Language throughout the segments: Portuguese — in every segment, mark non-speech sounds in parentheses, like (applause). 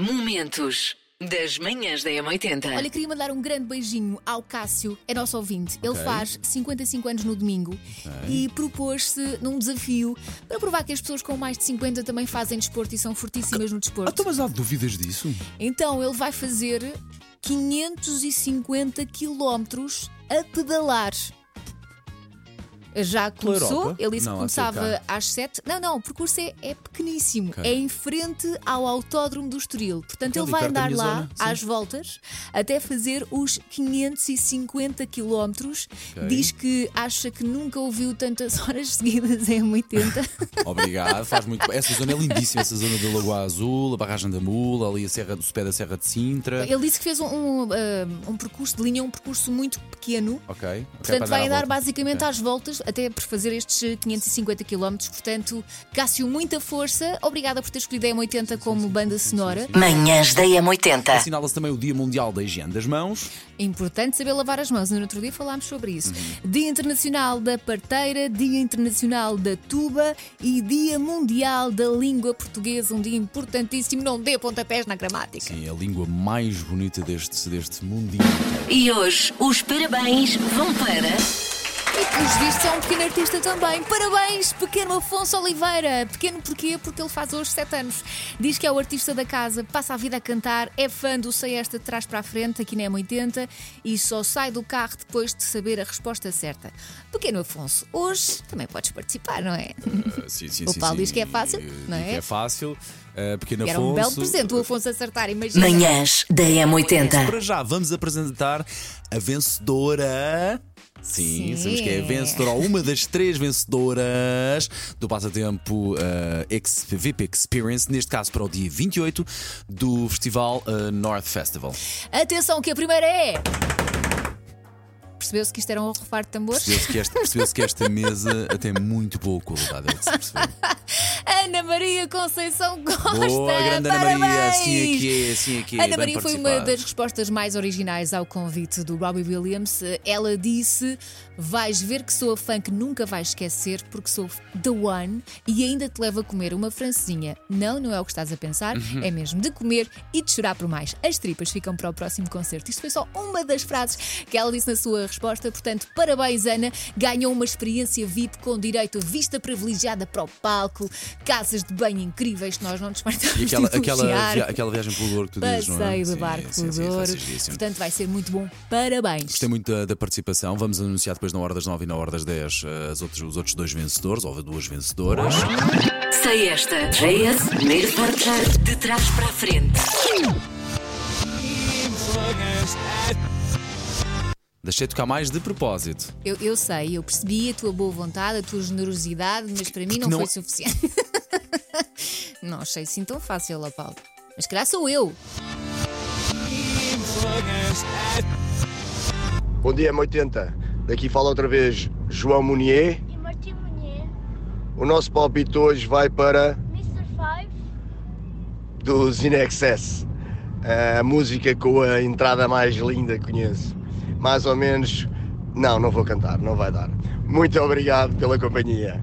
Momentos das manhãs da M80. Olha, queria mandar um grande beijinho ao Cássio, é nosso ouvinte. Ele Ok. faz 55 anos no domingo e propôs-se num desafio para provar que as pessoas com mais de 50 também fazem desporto e são fortíssimas no Ah, desporto. então, mas há dúvidas disso? Então ele vai fazer 550 quilómetros a pedalar. Já começou, ele disse Não, que começava às 7. Não, não, o percurso é, é pequeníssimo. Ok. É em frente ao Autódromo do Estoril. Portanto, Ok, ele vai andar lá zona, sim. às voltas até fazer os 550 quilómetros. Ok. Diz que acha que nunca ouviu tantas (laughs) horas seguidas em 80. (laughs) Obrigado, faz muito bem. Essa zona é lindíssima, essa zona da Lagoa Azul, a Barragem da Mula, ali a Serra do Pé da Serra de Sintra. Ele disse que fez um, um, ah, um percurso de linha, um percurso muito pequeno. Ok. ok, Portanto, vai andar volta. basicamente Ok. às voltas até por fazer estes eh, 550 km. Portanto, Cássio, muita força. Obrigada por ter escolhido a M80 como banda sonora. Manhãs da M80. Assinala-se também o Dia Mundial da Higiene das Mãos. É importante saber lavar as mãos. No outro dia falámos sobre isso. Uhum. Dia Internacional da Parteira, Dia Internacional da Tuba e Dia Mundial da Língua Portuguesa. Um dia importantíssimo. Não dê pontapés na gramática. Sim, a língua mais bonita deste, deste mundinho. E hoje os parabéns vão para. E pelos vistos é um pequeno artista também. Parabéns, pequeno Afonso Oliveira. Pequeno porquê? Porque ele faz hoje 7 anos. Diz que é o artista da casa, passa a vida a cantar, é fã do Sei Esta de trás para a frente, aqui na M80, e só sai do carro depois de saber a resposta certa. Pequeno Afonso, hoje também podes participar, não é? (laughs) Ah, sim, sim, O Paulo sim. diz que é fácil, Digo não é? que é fácil. Ah, pequeno Era um Afonso. belo presente o Afonso acertar, imagina. Manhãs da M80. Para já, vamos apresentar a vencedora. Sim, Sim. sabemos que é a vencedora, ou uma das três vencedoras do passatempo ah, Ex- VIP Experience, neste caso para o dia 28 do Festival ah, North Festival. Atenção, que a primeira é. Percebeu-se que isto era um refar de tambores? Percebeu-se que, esta- percebeu-se que esta (laughs) mesa tem muito boa qualidade. é que se percebeu. Ana Maria Conceição Costa. Boa, grande Ana Parabéns! Maria, assim que é, assim que é. Ana Maria foi uma das respostas mais originais ao convite do Robbie Williams. Ela disse: Vais ver que sou a fã que nunca vais esquecer, porque sou the one e ainda te levo a comer uma francesinha. Não, não é o que estás a pensar, Uhum. é mesmo de comer e de chorar por mais. As tripas ficam para o próximo concerto. Isto foi só uma das frases que ela disse na sua resposta. Portanto, parabéns, Ana. Ganhou uma experiência VIP com direito a vista privilegiada para o palco, casas de banho incríveis que nós não nos E aquela, de aquela, elogiar. via- aquela viagem pelo Douro que tu dizes, não é? Passeio do barco pelo Douro. Portanto, vai ser muito bom. Parabéns. Gostei muito da, da participação. Vamos anunciar depois na hora das 9 e na hora das 10 eh, as outros, os outros dois vencedores, ou duas vencedoras. Sei esta. JS, primeiro portar de trás para a frente. Deixei tocar mais de propósito. Eu, eu sei, eu percebi a tua boa vontade, a tua generosidade, mas para mim não, não- foi suficiente. (laughs) não achei assim tão fácil, ó Paulo. Mas calhar sou eu. Bom dia, M80. Daqui fala outra vez João Munier. e Martim Munier, O nosso palpite hoje vai para Mr. Five, dos In Excess. A música com a entrada mais linda que conheço. Mais ou menos. Não, não vou cantar, não vai dar. Muito obrigado pela companhia.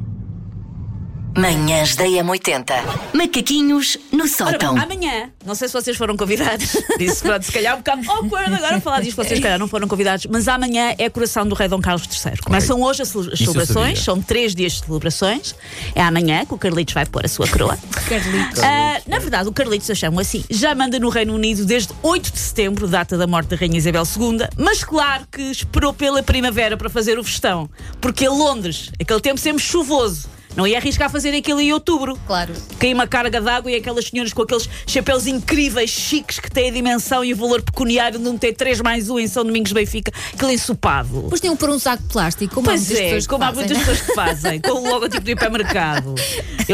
Manhãs da M80. Macaquinhos no Ora sótão. bom, amanhã, não sei se vocês foram convidados, (laughs) disse pronto, se calhar um bocado awkward agora falar disto, vocês se calhar não foram convidados, mas amanhã é a coração do Rei Dom Carlos III. Começam hoje as celebrações, são três dias de celebrações. É amanhã que o Carlitos vai pôr a sua coroa. (laughs) Carlitos. Ah, na verdade, o Carlitos, eu chamo assim, já manda no Reino Unido desde 8 de setembro, data da morte da Rainha Isabel II, mas claro que esperou pela primavera para fazer o festão, porque Londres, aquele tempo sempre chuvoso. Não ia arriscar fazer aquilo em outubro. Claro. Caiu uma carga d'água e aquelas senhoras com aqueles chapéus incríveis, chiques, que têm a dimensão e o valor pecuniário de um T3 mais um em São Domingos Benfica, aquele ensopado. Depois tinham por um saco de plástico, como há Pois muitas é, pessoas que como há fazem, muitas pessoas que fazem, com o logotipo do hipermercado.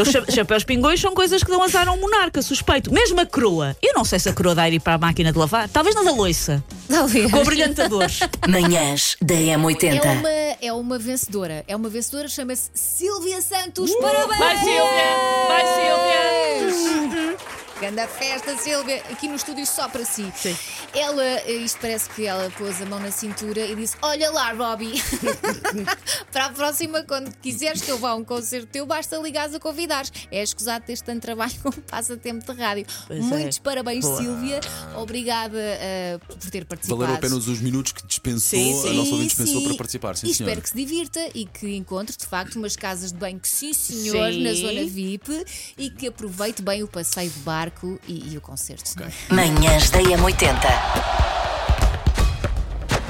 Os cha- chapéus pingões são coisas que dão azar a um monarca, suspeito. Mesmo a coroa. Eu não sei se a coroa dá a ir para a máquina de lavar. Talvez na da loiça. Talvez. Com brilhantadores. Manhãs da É M80. uma, é uma vencedora. É uma vencedora, chama-se Silvia Santos. Parabéns! Vai, Silvia! Vai, Silvia! Grande festa, Silvia, aqui no estúdio só para si. Sim. Ela, isto parece que ela pôs a mão na cintura e disse: Olha lá, Robbie, (laughs) para a próxima, quando quiseres que eu vá a um concerto teu, basta ligares a convidares. É escusado ter tanto trabalho (laughs) como passatempo de rádio. Pois é. Muitos parabéns, Boa. Silvia. Obrigada ah, por ter participado. Valeram apenas os minutos que dispensou, Sim, sim. a nossa ouvinte dispensou Sim. para participar. Sim, e senhora. espero que se divirta e que encontre de facto umas casas de banho que sim, senhor, Sim. na zona VIP e que aproveite bem o passeio de barco e, e o concerto. Manhãs da M80.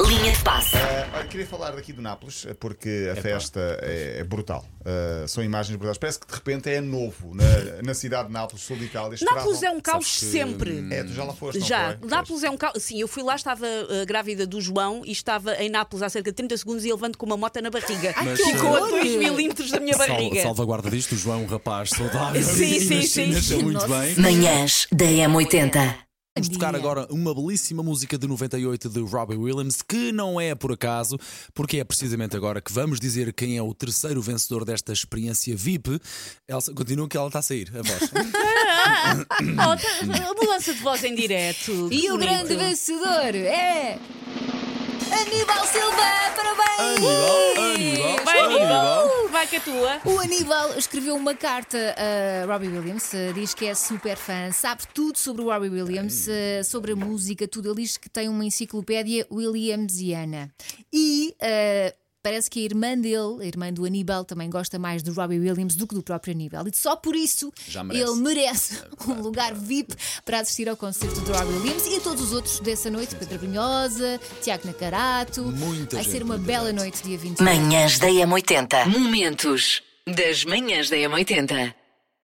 Linha de passe. Olha, queria falar daqui do Nápoles, porque a festa é, é brutal. Ah, são imagens brutais. Parece que de repente é novo na, na cidade de Nápoles, sul de Itália. Nápoles é um caos que, sempre. É, tu já lá foste, não Já, foi? Nápoles é um caos. Sim, eu fui lá, estava uh, grávida do João e estava em Nápoles há cerca de 30 segundos e ele levando com uma moto na barriga. Mas, Ficou a horror! 2 milímetros da minha Sal- barriga. salvaguarda disto, o João, é um rapaz saudável Sim, sim, sim. cenas muito bem. Manhãs da M80. Vamos tocar agora uma belíssima música de 98 de Robbie Williams, que não é por acaso, porque é precisamente agora que vamos dizer quem é o terceiro vencedor desta experiência VIP. Elsa, continua que ela está a sair, a voz. (coughs) Oh, a mudança de voz em direto. E o grande vencedor é. Aníbal Silva! Parabéns! Aníbal, Aníbal, Aníbal. Aníbal. Vai que a tua. O Aníbal escreveu uma carta a Robbie Williams, eh, diz que é super fã, sabe tudo sobre o Robbie Williams, eh, sobre a música, tudo. Ele diz que tem uma enciclopédia Williamsiana. E eh, parece que a irmã dele, a irmã do Aníbal, também gosta mais do Robbie Williams do que do próprio Aníbal. E só por isso Já merece. ele merece (laughs) um lugar VIP para assistir ao concerto do Robbie Williams e a todos os outros dessa noite. Pedro Brunhosa, Tiago Nacarato. Muita Vai gente, ser uma muita bela gente. noite, dia 21. Manhãs da M80. Momentos das manhãs da M80.